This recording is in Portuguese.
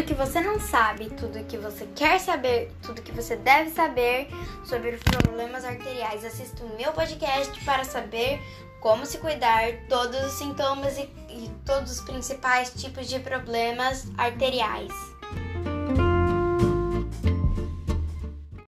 tudo que você não sabe, tudo que você quer saber, tudo que você deve saber sobre problemas arteriais. Assista o meu podcast para saber como se cuidar, todos os sintomas e, e todos os principais tipos de problemas arteriais.